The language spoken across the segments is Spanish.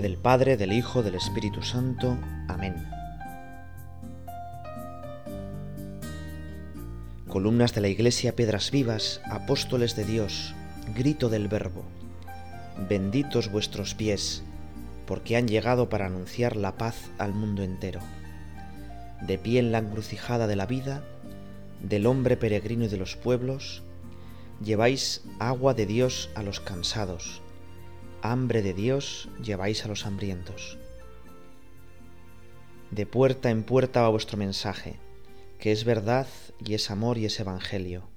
del Padre, del Hijo, del Espíritu Santo. Amén. Columnas de la Iglesia, piedras vivas, apóstoles de Dios, grito del Verbo. Benditos vuestros pies, porque han llegado para anunciar la paz al mundo entero. De pie en la encrucijada de la vida, del hombre peregrino y de los pueblos, lleváis agua de Dios a los cansados hambre de Dios lleváis a los hambrientos. De puerta en puerta va vuestro mensaje, que es verdad y es amor y es evangelio.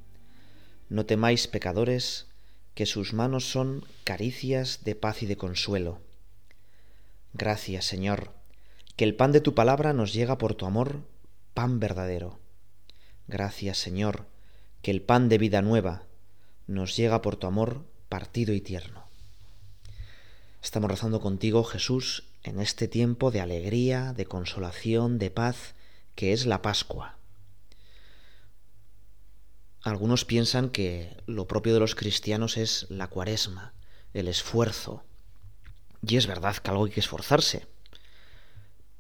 No temáis pecadores, que sus manos son caricias de paz y de consuelo. Gracias, Señor, que el pan de tu palabra nos llega por tu amor, pan verdadero. Gracias, Señor, que el pan de vida nueva nos llega por tu amor partido y tierno. Estamos rezando contigo, Jesús, en este tiempo de alegría, de consolación, de paz, que es la Pascua. Algunos piensan que lo propio de los cristianos es la cuaresma, el esfuerzo. Y es verdad que algo hay que esforzarse.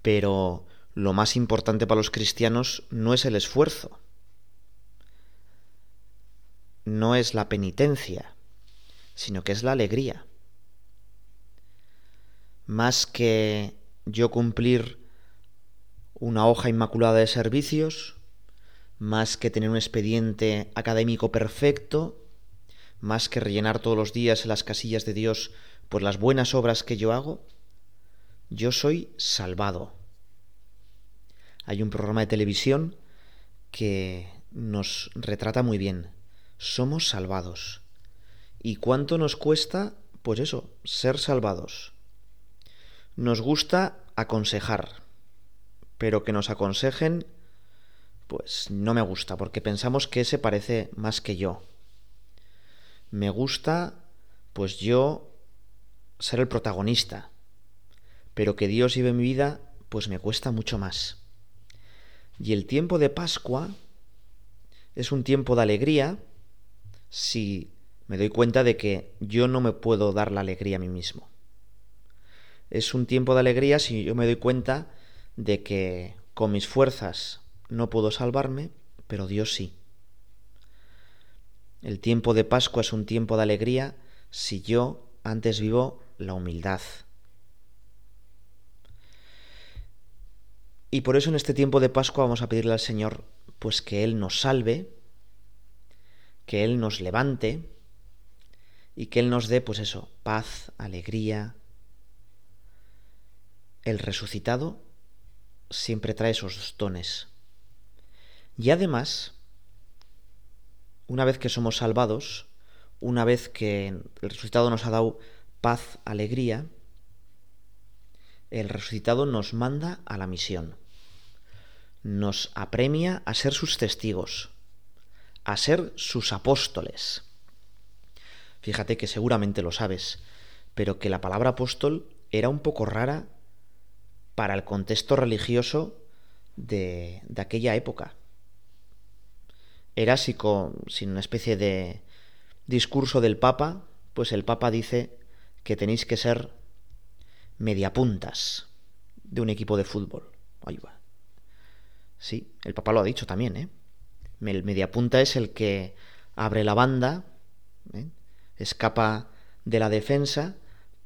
Pero lo más importante para los cristianos no es el esfuerzo, no es la penitencia, sino que es la alegría más que yo cumplir una hoja inmaculada de servicios, más que tener un expediente académico perfecto, más que rellenar todos los días las casillas de Dios por las buenas obras que yo hago, yo soy salvado. Hay un programa de televisión que nos retrata muy bien. Somos salvados. ¿Y cuánto nos cuesta? Pues eso, ser salvados. Nos gusta aconsejar, pero que nos aconsejen, pues no me gusta, porque pensamos que ese parece más que yo. Me gusta, pues yo, ser el protagonista, pero que Dios lleve mi vida, pues me cuesta mucho más. Y el tiempo de Pascua es un tiempo de alegría si me doy cuenta de que yo no me puedo dar la alegría a mí mismo es un tiempo de alegría si yo me doy cuenta de que con mis fuerzas no puedo salvarme, pero Dios sí. El tiempo de Pascua es un tiempo de alegría si yo antes vivo la humildad. Y por eso en este tiempo de Pascua vamos a pedirle al Señor pues que Él nos salve, que Él nos levante y que Él nos dé pues eso, paz, alegría, el resucitado siempre trae esos dones. Y además, una vez que somos salvados, una vez que el resucitado nos ha dado paz, alegría, el resucitado nos manda a la misión. Nos apremia a ser sus testigos, a ser sus apóstoles. Fíjate que seguramente lo sabes, pero que la palabra apóstol era un poco rara para el contexto religioso de, aquella época. Así sin una especie de discurso del Papa, pues el Papa dice que tenéis que ser mediapuntas de un equipo de fútbol. Ahí va. Sí, el Papa lo ha dicho también, ¿eh? El mediapunta es el que abre la banda, ¿eh? escapa de la defensa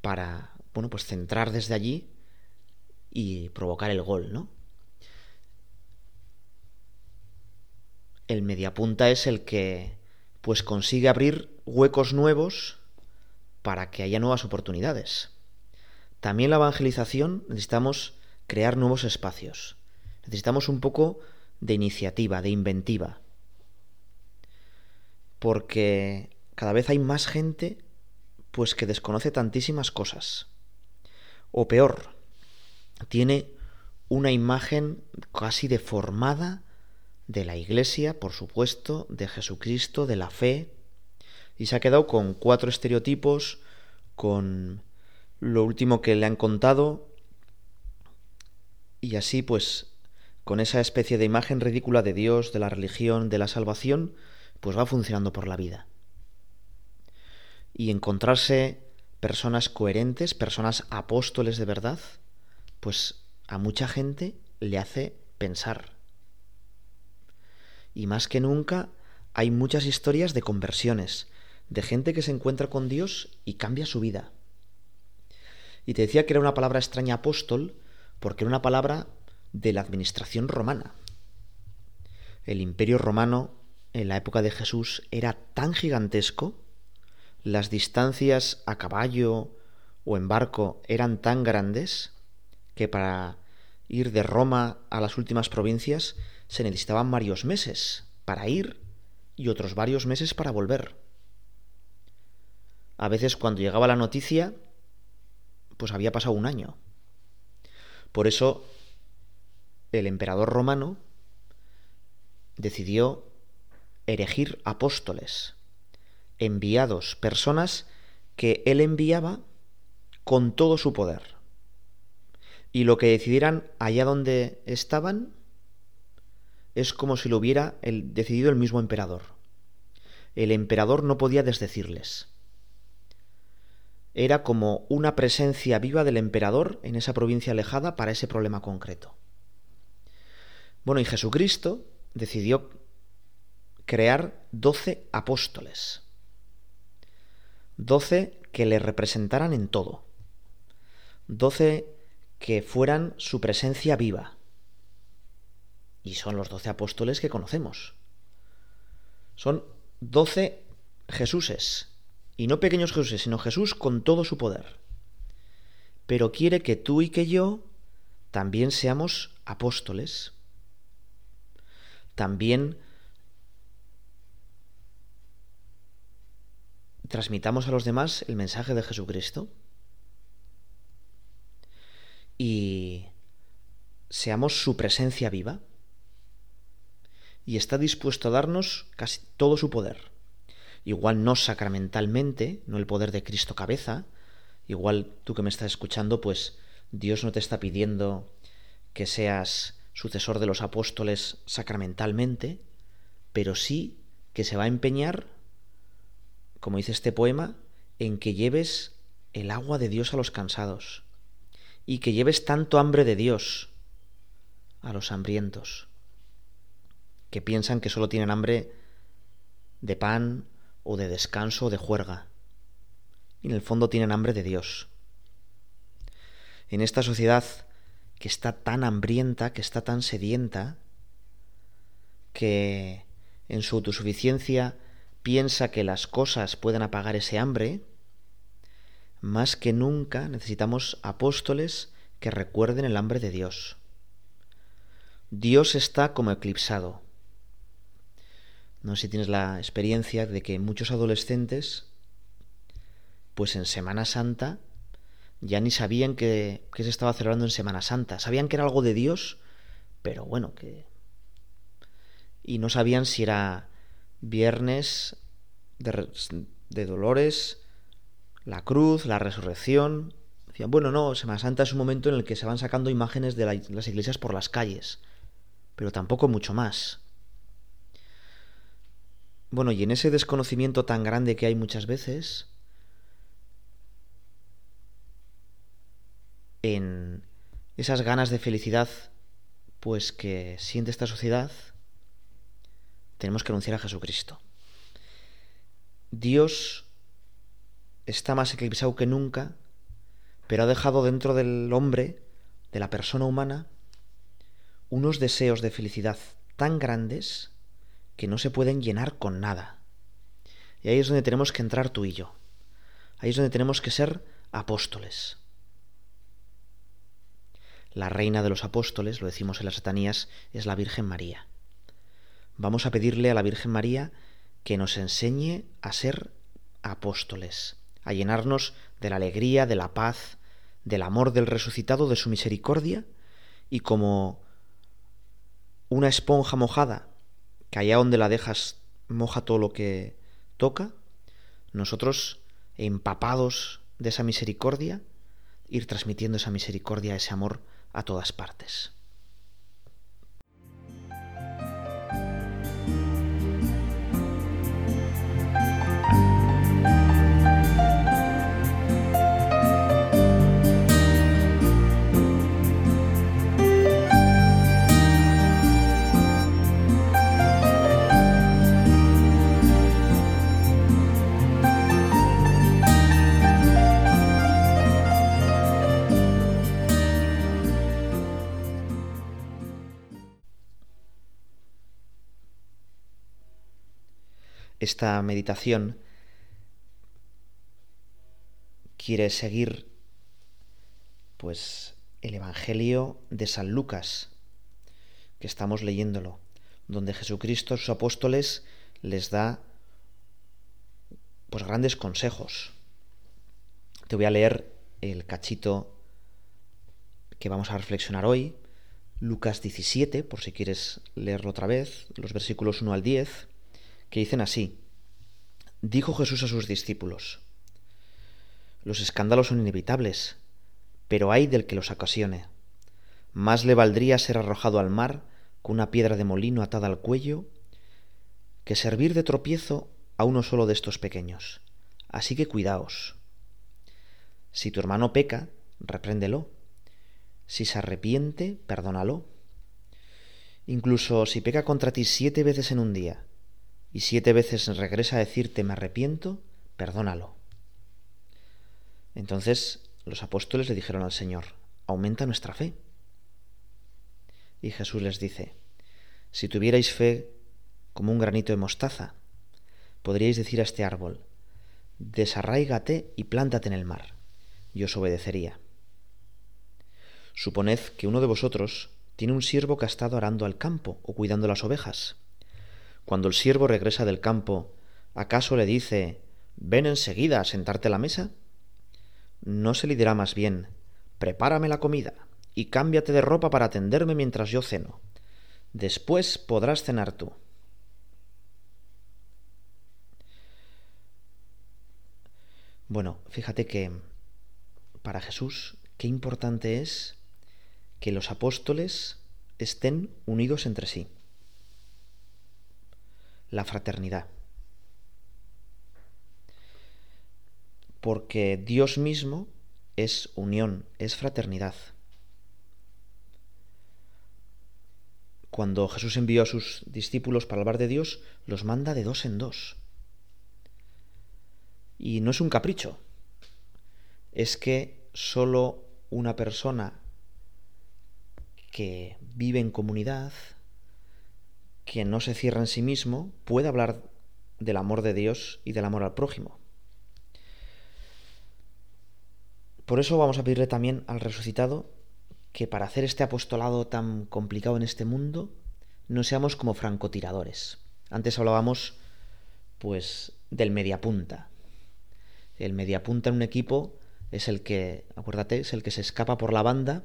para, bueno, pues centrar desde allí y provocar el gol, ¿no? El mediapunta es el que pues consigue abrir huecos nuevos para que haya nuevas oportunidades. También la evangelización necesitamos crear nuevos espacios. Necesitamos un poco de iniciativa, de inventiva. Porque cada vez hay más gente pues que desconoce tantísimas cosas. O peor, tiene una imagen casi deformada de la Iglesia, por supuesto, de Jesucristo, de la fe, y se ha quedado con cuatro estereotipos, con lo último que le han contado, y así pues, con esa especie de imagen ridícula de Dios, de la religión, de la salvación, pues va funcionando por la vida. Y encontrarse personas coherentes, personas apóstoles de verdad, pues a mucha gente le hace pensar. Y más que nunca hay muchas historias de conversiones, de gente que se encuentra con Dios y cambia su vida. Y te decía que era una palabra extraña apóstol porque era una palabra de la administración romana. El imperio romano en la época de Jesús era tan gigantesco, las distancias a caballo o en barco eran tan grandes, que para ir de Roma a las últimas provincias se necesitaban varios meses para ir y otros varios meses para volver. A veces cuando llegaba la noticia, pues había pasado un año. Por eso el emperador romano decidió erigir apóstoles, enviados, personas que él enviaba con todo su poder. Y lo que decidieran allá donde estaban es como si lo hubiera decidido el mismo emperador. El emperador no podía desdecirles. Era como una presencia viva del emperador en esa provincia alejada para ese problema concreto. Bueno, y Jesucristo decidió crear doce apóstoles. Doce que le representaran en todo. Doce que fueran su presencia viva. Y son los doce apóstoles que conocemos. Son doce Jesuses. Y no pequeños Jesuses, sino Jesús con todo su poder. Pero quiere que tú y que yo también seamos apóstoles. También transmitamos a los demás el mensaje de Jesucristo y seamos su presencia viva. Y está dispuesto a darnos casi todo su poder. Igual no sacramentalmente, no el poder de Cristo cabeza. Igual tú que me estás escuchando, pues Dios no te está pidiendo que seas sucesor de los apóstoles sacramentalmente, pero sí que se va a empeñar, como dice este poema, en que lleves el agua de Dios a los cansados, y que lleves tanto hambre de Dios a los hambrientos, que piensan que solo tienen hambre de pan o de descanso o de juerga, y en el fondo tienen hambre de Dios. En esta sociedad que está tan hambrienta, que está tan sedienta, que en su autosuficiencia piensa que las cosas pueden apagar ese hambre, más que nunca necesitamos apóstoles que recuerden el hambre de Dios. Dios está como eclipsado. No sé si tienes la experiencia de que muchos adolescentes, pues en Semana Santa, ya ni sabían que, se estaba celebrando en Semana Santa. Sabían que era algo de Dios, pero bueno, que... Y no sabían si era viernes de, de dolores, la cruz, la resurrección. Decían, bueno, no, Semana Santa es un momento en el que se van sacando imágenes de las iglesias por las calles, pero tampoco mucho más. Bueno, y en ese desconocimiento tan grande que hay muchas veces, en esas ganas de felicidad, pues que siente esta sociedad, tenemos que anunciar a Jesucristo. Dios está más eclipsado que nunca, pero ha dejado dentro del hombre, de la persona humana, unos deseos de felicidad tan grandes que no se pueden llenar con nada. Y ahí es donde tenemos que entrar tú y yo. Ahí es donde tenemos que ser apóstoles. La reina de los apóstoles, lo decimos en las satanías, es la Virgen María. Vamos a pedirle a la Virgen María que nos enseñe a ser apóstoles, a llenarnos de la alegría, de la paz, del amor del resucitado, de su misericordia, y como una esponja mojada, que allá donde la dejas moja todo lo que toca, nosotros, empapados de esa misericordia, ir transmitiendo esa misericordia, ese amor a todas partes. Esta meditación quiere seguir pues el Evangelio de San Lucas, que estamos leyéndolo, donde Jesucristo a sus apóstoles les da pues grandes consejos. Te voy a leer el cachito que vamos a reflexionar hoy, Lucas 17, por si quieres leerlo otra vez, los versículos 1 al 10 que dicen así. Dijo Jesús a sus discípulos, Los escándalos son inevitables, pero hay del que los ocasione. Más le valdría ser arrojado al mar con una piedra de molino atada al cuello que servir de tropiezo a uno solo de estos pequeños. Así que cuidaos. Si tu hermano peca, repréndelo. Si se arrepiente, perdónalo. Incluso si peca contra ti siete veces en un día, y siete veces regresa a decirte me arrepiento, perdónalo. Entonces los apóstoles le dijeron al Señor, aumenta nuestra fe. Y Jesús les dice, si tuvierais fe como un granito de mostaza, podríais decir a este árbol, desarraígate y plántate en el mar, y os obedecería. Suponed que uno de vosotros tiene un siervo que ha estado arando al campo o cuidando las ovejas. Cuando el siervo regresa del campo, ¿acaso le dice, ven enseguida a sentarte a la mesa? ¿No se le dirá más bien, prepárame la comida y cámbiate de ropa para atenderme mientras yo ceno? Después podrás cenar tú. Bueno, fíjate que para Jesús, qué importante es que los apóstoles estén unidos entre sí la fraternidad. Porque Dios mismo es unión, es fraternidad. Cuando Jesús envió a sus discípulos para hablar de Dios, los manda de dos en dos. Y no es un capricho, es que solo una persona que vive en comunidad, que no se cierra en sí mismo puede hablar del amor de Dios y del amor al prójimo. Por eso vamos a pedirle también al resucitado que para hacer este apostolado tan complicado en este mundo no seamos como francotiradores. Antes hablábamos pues del mediapunta. El mediapunta en un equipo es el que, acuérdate, es el que se escapa por la banda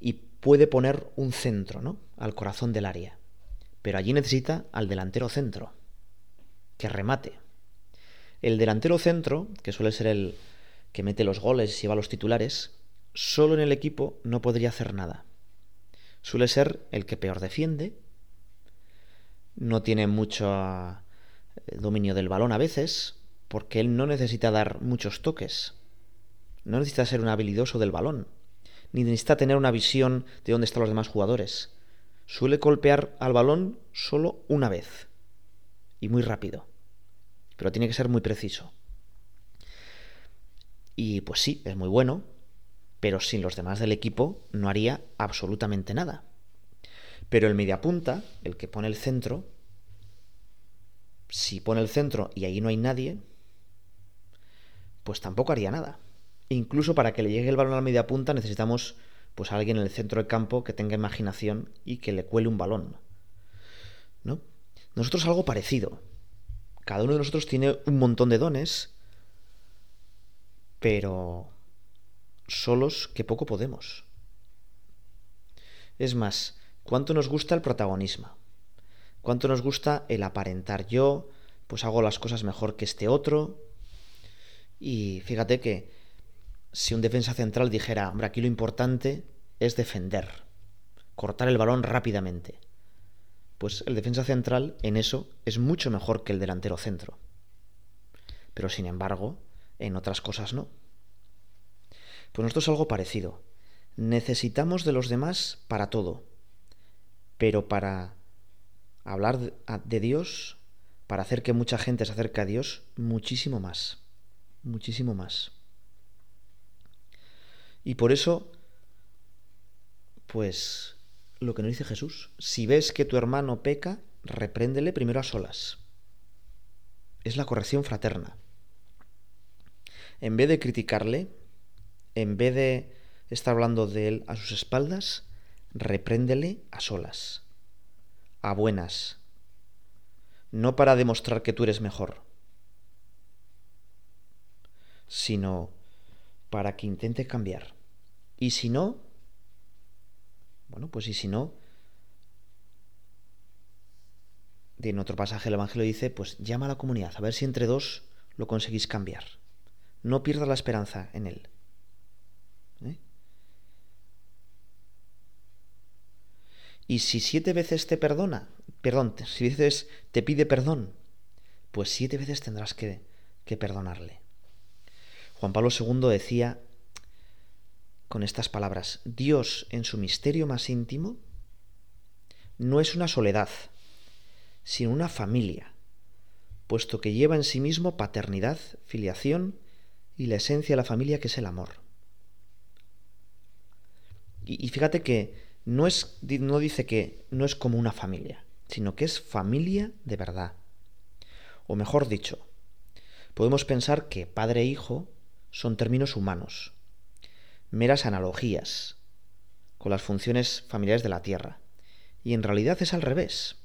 y puede poner un centro, ¿no? al corazón del área pero allí necesita al delantero centro, que remate. El delantero centro, que suele ser el que mete los goles y va a los titulares, solo en el equipo no podría hacer nada. Suele ser el que peor defiende, no tiene mucho eh, dominio del balón a veces, porque él no necesita dar muchos toques, no necesita ser un habilidoso del balón, ni necesita tener una visión de dónde están los demás jugadores suele golpear al balón solo una vez y muy rápido, pero tiene que ser muy preciso. Y pues sí, es muy bueno, pero sin los demás del equipo no haría absolutamente nada. Pero el mediapunta, el que pone el centro, si pone el centro y ahí no hay nadie, pues tampoco haría nada. incluso para que le llegue el balón al mediapunta necesitamos pues alguien en el centro del campo que tenga imaginación y que le cuele un balón. ¿No? Nosotros algo parecido. Cada uno de nosotros tiene un montón de dones, pero solos que poco podemos. Es más, ¿cuánto nos gusta el protagonismo? ¿Cuánto nos gusta el aparentar yo? Pues hago las cosas mejor que este otro. Y fíjate que si un defensa central dijera, hombre, aquí lo importante es defender, cortar el balón rápidamente. Pues el defensa central en eso es mucho mejor que el delantero centro. Pero sin embargo, en otras cosas no. Pues nosotros es algo parecido. Necesitamos de los demás para todo, pero para hablar de Dios, para hacer que mucha gente se acerque a Dios, muchísimo más, muchísimo más. Y por eso, pues lo que nos dice Jesús, si ves que tu hermano peca, repréndele primero a solas. es la corrección fraterna. En vez de criticarle, en vez de estar hablando de él a sus espaldas, repréndele a solas, a buenas, no para demostrar que tú eres mejor, sino para que intente cambiar. Y si no, bueno, pues y si no, en otro pasaje del Evangelio dice, pues llama a la comunidad, a ver si entre dos lo conseguís cambiar. No pierdas la esperanza en él. ¿Eh? Y si siete veces te perdona, perdón, si veces te pide perdón, pues siete veces tendrás que, que perdonarle. Juan Pablo II decía con estas palabras, Dios en su misterio más íntimo no es una soledad, sino una familia, puesto que lleva en sí mismo paternidad, filiación y la esencia de la familia que es el amor. Y, fíjate que no, es, no dice que no es como una familia, sino que es familia de verdad. O mejor dicho, podemos pensar que padre e hijo son términos humanos, meras analogías con las funciones familiares de la tierra. Y en realidad es al revés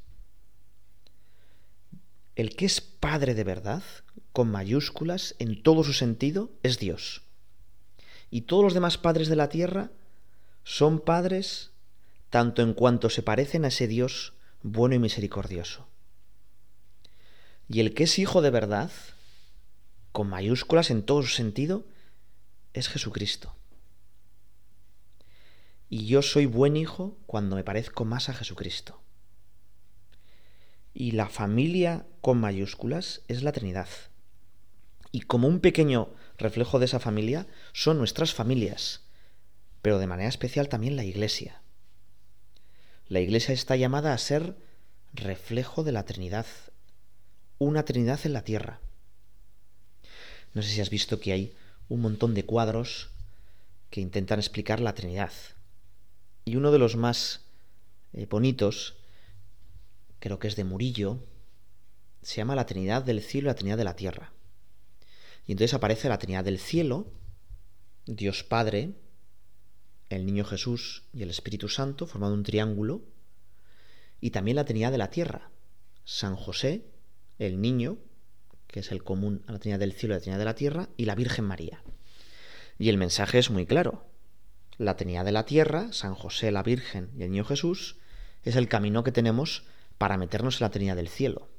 el que es Padre de verdad, con mayúsculas, en todo su sentido, es Dios. Y todos los demás padres de la tierra son padres tanto en cuanto se parecen a ese Dios bueno y misericordioso. Y el que es hijo de verdad, con mayúsculas en todo su sentido, es Jesucristo. Y yo soy buen hijo cuando me parezco más a Jesucristo. Y la familia con mayúsculas es la Trinidad. Y como un pequeño reflejo de esa familia son nuestras familias, pero de manera especial también la Iglesia. La Iglesia está llamada a ser reflejo de la Trinidad, una Trinidad en la tierra. No sé si has visto que hay un montón de cuadros que intentan explicar la Trinidad. Y uno de los más eh, bonitos creo que es de Murillo, se llama la Trinidad del cielo y la Trinidad de la tierra. Y entonces aparece la Trinidad del cielo, Dios Padre, el Niño Jesús y el Espíritu Santo, formando un triángulo, y también la Trinidad de la tierra, San José, el Niño, que es el común a la Trinidad del cielo y la Trinidad de la tierra, y la Virgen María. Y el mensaje es muy claro. La Trinidad de la tierra, San José, la Virgen y el Niño Jesús, es el camino que tenemos para meternos en la Trinidad del cielo.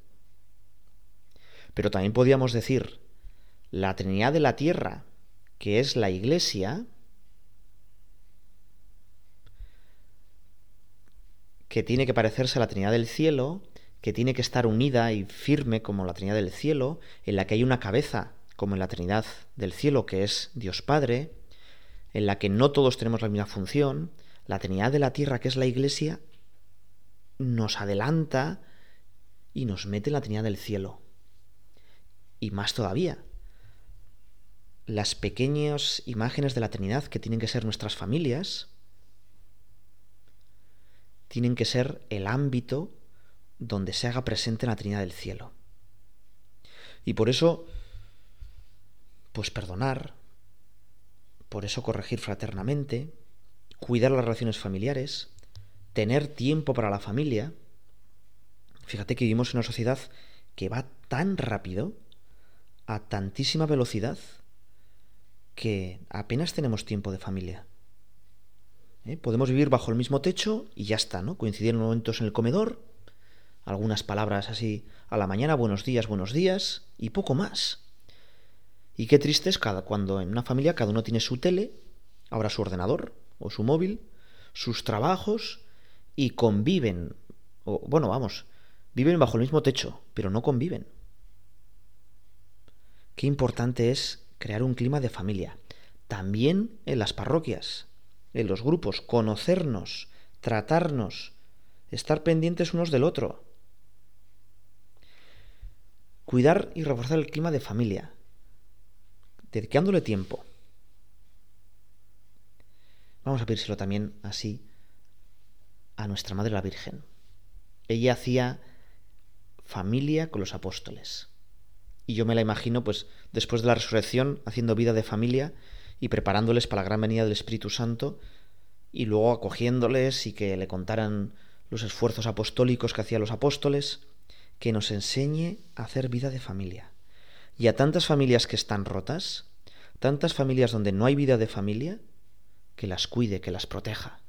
Pero también podríamos decir, la Trinidad de la Tierra, que es la Iglesia, que tiene que parecerse a la Trinidad del cielo, que tiene que estar unida y firme como la Trinidad del cielo, en la que hay una cabeza como en la Trinidad del cielo, que es Dios Padre, en la que no todos tenemos la misma función, la Trinidad de la Tierra, que es la Iglesia, nos adelanta y nos mete en la Trinidad del cielo. Y más todavía, las pequeñas imágenes de la Trinidad que tienen que ser nuestras familias, tienen que ser el ámbito donde se haga presente la Trinidad del cielo. Y por eso, pues perdonar, por eso corregir fraternamente, cuidar las relaciones familiares, tener tiempo para la familia. Fíjate que vivimos en una sociedad que va tan rápido, a tantísima velocidad, que apenas tenemos tiempo de familia. ¿Eh? Podemos vivir bajo el mismo techo y ya está, ¿no? Coincidir en momentos en el comedor, algunas palabras así a la mañana, buenos días, buenos días, y poco más. Y qué triste es cada, cuando en una familia cada uno tiene su tele, ahora su ordenador o su móvil, sus trabajos, y conviven, bueno, vamos, viven bajo el mismo techo, pero no conviven. Qué importante es crear un clima de familia, también en las parroquias, en los grupos, conocernos, tratarnos, estar pendientes unos del otro. Cuidar y reforzar el clima de familia, dedicándole tiempo. Vamos a pedírselo también así a nuestra Madre la Virgen. Ella hacía familia con los apóstoles. Y yo me la imagino, pues, después de la resurrección, haciendo vida de familia y preparándoles para la gran venida del Espíritu Santo y luego acogiéndoles y que le contaran los esfuerzos apostólicos que hacían los apóstoles, que nos enseñe a hacer vida de familia. Y a tantas familias que están rotas, tantas familias donde no hay vida de familia, que las cuide, que las proteja.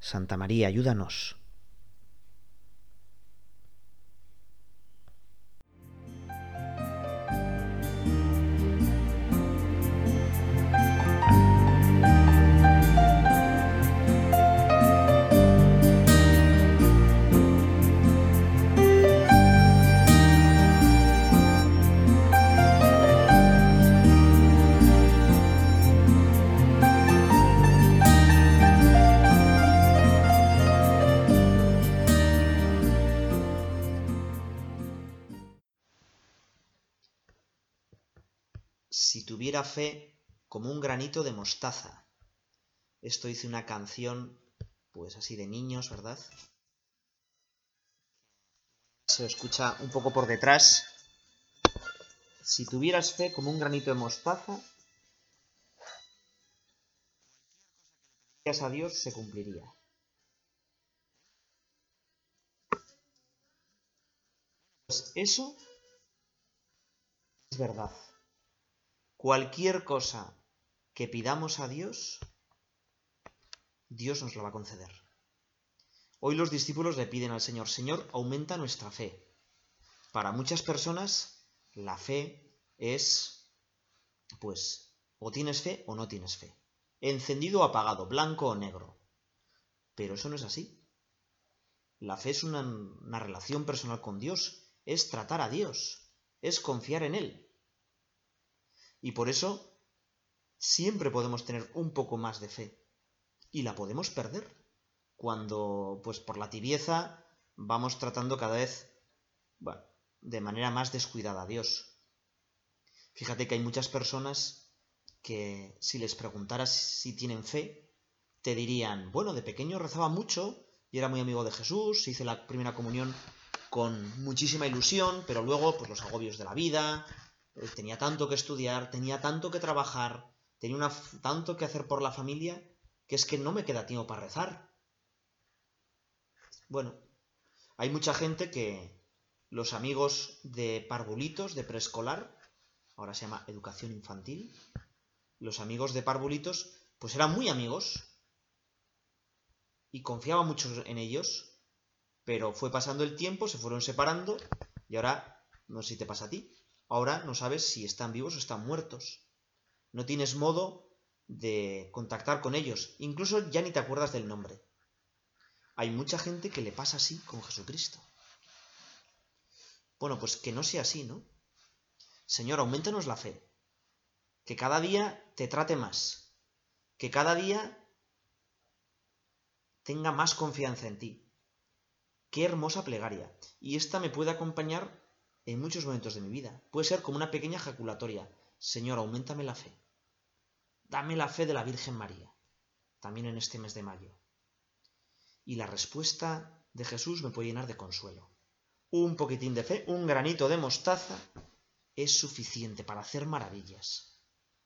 Santa María, ayúdanos. Tuviera fe como un granito de mostaza. Esto hice una canción, pues así de niños, ¿verdad? Se escucha un poco por detrás. Si tuvieras fe como un granito de mostaza, a Dios se cumpliría. Pues eso es verdad. Cualquier cosa que pidamos a Dios, Dios nos lo va a conceder. Hoy los discípulos le piden al Señor, Señor, aumenta nuestra fe. Para muchas personas, la fe es, pues, o tienes fe o no tienes fe. Encendido o apagado, blanco o negro. Pero eso no es así. La fe es una, una relación personal con Dios, es tratar a Dios, es confiar en Él. Y por eso siempre podemos tener un poco más de fe. Y la podemos perder cuando, pues por la tibieza, vamos tratando cada vez de manera más descuidada a Dios. Fíjate que hay muchas personas que si les preguntaras si tienen fe, te dirían, bueno, de pequeño rezaba mucho y era muy amigo de Jesús, hice la primera comunión con muchísima ilusión, pero luego pues los agobios de la vida, tenía tanto que estudiar, tenía tanto que trabajar, tenía tanto que hacer por la familia, que es que no me queda tiempo para rezar. Bueno, hay mucha gente que los amigos de parvulitos, de preescolar, ahora se llama educación infantil, los amigos de parvulitos, pues eran muy amigos y confiaba mucho en ellos, pero fue pasando el tiempo, se fueron separando y ahora, no sé si te pasa a ti, Ahora no sabes si están vivos o están muertos. No tienes modo de contactar con ellos. Incluso ya ni te acuerdas del nombre. Hay mucha gente que le pasa así con Jesucristo. Bueno, pues que no sea así, ¿no? Señor, aumentanos la fe. Que cada día te trate más. Que cada día tenga más confianza en ti. Qué hermosa plegaria. Y esta me puede acompañar en muchos momentos de mi vida. Puede ser como una pequeña ejaculatoria. Señor, aumentame la fe. Dame la fe de la Virgen María, también en este mes de mayo. Y la respuesta de Jesús me puede llenar de consuelo. Un poquitín de fe, un granito de mostaza, es suficiente para hacer maravillas,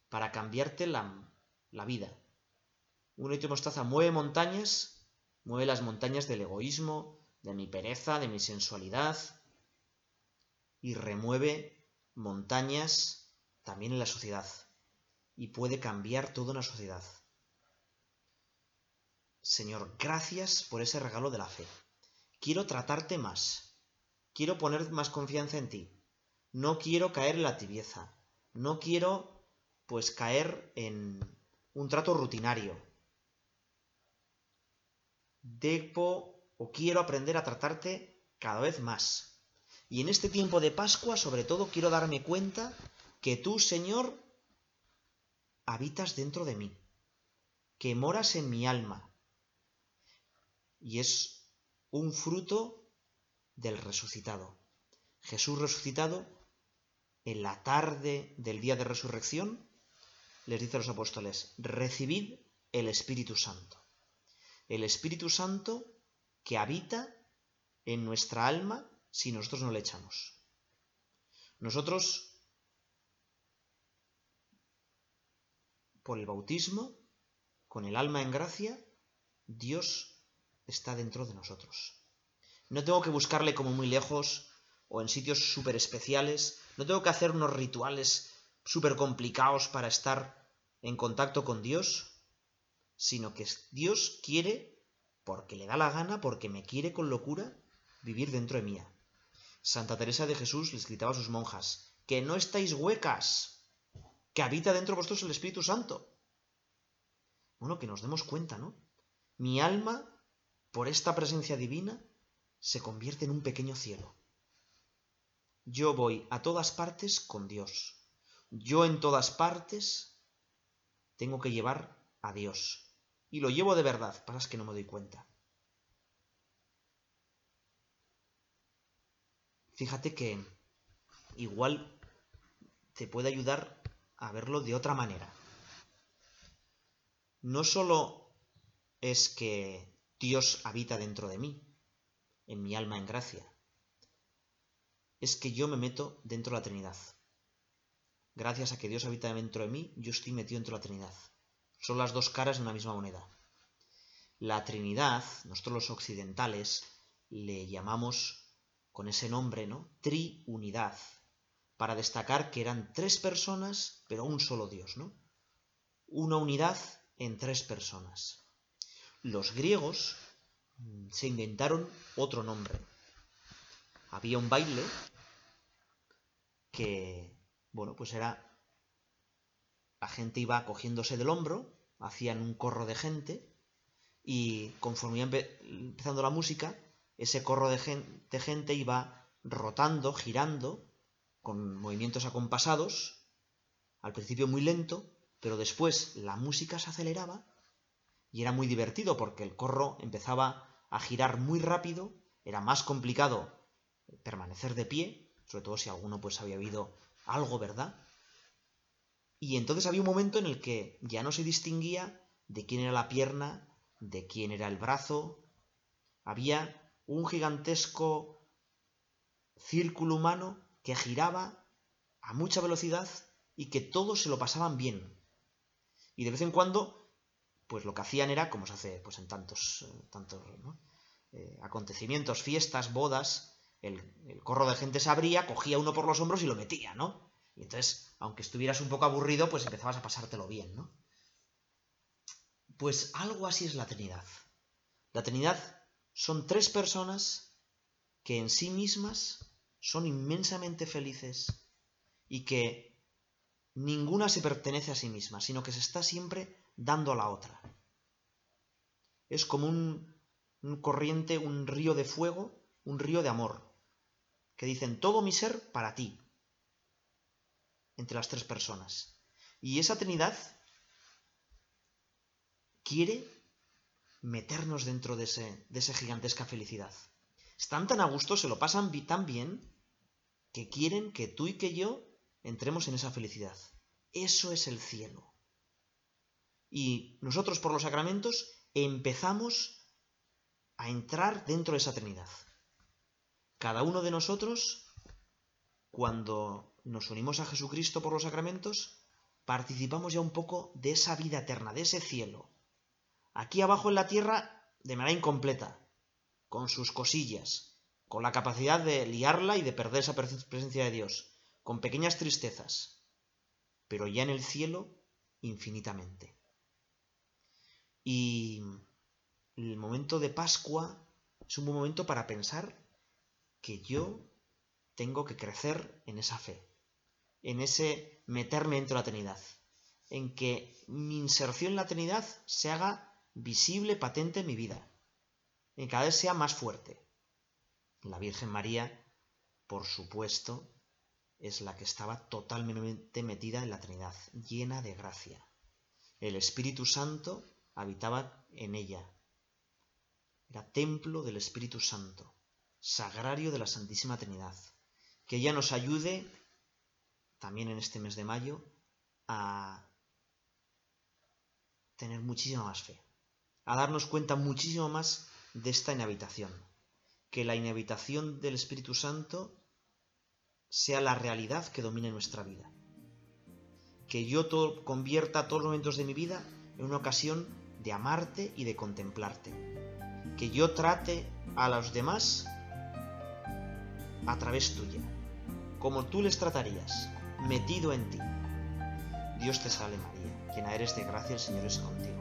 para cambiarte la, la vida. Un granito de mostaza mueve montañas, mueve las montañas del egoísmo, de mi pereza, de mi sensualidad, y remueve montañas también en la sociedad y puede cambiar toda una sociedad. Señor, gracias por ese regalo de la fe. Quiero tratarte más. Quiero poner más confianza en ti. No quiero caer en la tibieza. No quiero, pues, caer en un trato rutinario. Debo o quiero aprender a tratarte cada vez más. Y en este tiempo de Pascua, sobre todo, quiero darme cuenta que tú, Señor, habitas dentro de mí, que moras en mi alma. Y es un fruto del resucitado. Jesús resucitado, en la tarde del día de resurrección, les dice a los apóstoles, recibid el Espíritu Santo. El Espíritu Santo que habita en nuestra alma si nosotros no le echamos. Nosotros, por el bautismo, con el alma en gracia, Dios está dentro de nosotros. No tengo que buscarle como muy lejos o en sitios súper especiales, no tengo que hacer unos rituales súper complicados para estar en contacto con Dios, sino que Dios quiere, porque le da la gana, porque me quiere con locura, vivir dentro de mí. Santa Teresa de Jesús les gritaba a sus monjas, que no estáis huecas, que habita dentro de vosotros el Espíritu Santo. Bueno, que nos demos cuenta, ¿no? Mi alma, por esta presencia divina, se convierte en un pequeño cielo. Yo voy a todas partes con Dios. Yo en todas partes tengo que llevar a Dios. Y lo llevo de verdad, para que no me doy cuenta. Fíjate que igual te puede ayudar a verlo de otra manera. No solo es que Dios habita dentro de mí, en mi alma en gracia, es que yo me meto dentro de la Trinidad. Gracias a que Dios habita dentro de mí, yo estoy metido dentro de la Trinidad. Son las dos caras de una misma moneda. La Trinidad, nosotros los occidentales le llamamos con ese nombre, ¿no? Triunidad, para destacar que eran tres personas, pero un solo Dios, ¿no? Una unidad en tres personas. Los griegos mm, se inventaron otro nombre. Había un baile que, bueno, pues era... La gente iba cogiéndose del hombro, hacían un corro de gente, y conforme iba empezando la música, ese corro de gente, iba rotando, girando, con movimientos acompasados, al principio muy lento, pero después la música se aceleraba y era muy divertido porque el corro empezaba a girar muy rápido, era más complicado permanecer de pie, sobre todo si alguno pues había habido algo, ¿verdad? Y entonces había un momento en el que ya no se distinguía de quién era la pierna, de quién era el brazo, había un gigantesco círculo humano que giraba a mucha velocidad y que todos se lo pasaban bien. Y de vez en cuando, pues lo que hacían era, como se hace pues en tantos, eh, tantos eh, acontecimientos, fiestas, bodas, el, el, corro de gente se abría, cogía uno por los hombros y lo metía, ¿no? Y entonces, aunque estuvieras un poco aburrido, pues empezabas a pasártelo bien, ¿no? Pues algo así es la Trinidad. La Trinidad son tres personas que en sí mismas son inmensamente felices y que ninguna se pertenece a sí misma, sino que se está siempre dando a la otra. Es como un, corriente, un río de fuego, un río de amor, que dicen todo mi ser para ti, entre las tres personas. Y esa Trinidad quiere meternos dentro de, ese, de esa gigantesca felicidad. Están tan a gusto, se lo pasan tan bien, que quieren que tú y que yo entremos en esa felicidad. Eso es el cielo. Y nosotros por los sacramentos empezamos a entrar dentro de esa Trinidad. Cada uno de nosotros, cuando nos unimos a Jesucristo por los sacramentos, participamos ya un poco de esa vida eterna, de ese cielo, aquí abajo en la tierra de manera incompleta, con sus cosillas, con la capacidad de liarla y de perder esa presencia de Dios, con pequeñas tristezas, pero ya en el cielo infinitamente. Y el momento de Pascua es un buen momento para pensar que yo tengo que crecer en esa fe, en ese meterme dentro de la Trinidad, en que mi inserción en la Trinidad se haga visible, patente en mi vida, en cada vez sea más fuerte. La Virgen María, por supuesto, es la que estaba totalmente metida en la Trinidad, llena de gracia. El Espíritu Santo habitaba en ella. Era templo del Espíritu Santo, sagrario de la Santísima Trinidad. Que ella nos ayude, también en este mes de mayo, a tener muchísima más fe a darnos cuenta muchísimo más de esta inhabitación. Que la inhabitación del Espíritu Santo sea la realidad que domine nuestra vida. que yo convierta todos los momentos de mi vida en una ocasión de amarte y de contemplarte. Que yo trate a los demás a través tuya, como tú les tratarías, metido en ti. Dios te salve María, llena eres de gracia, el Señor es contigo.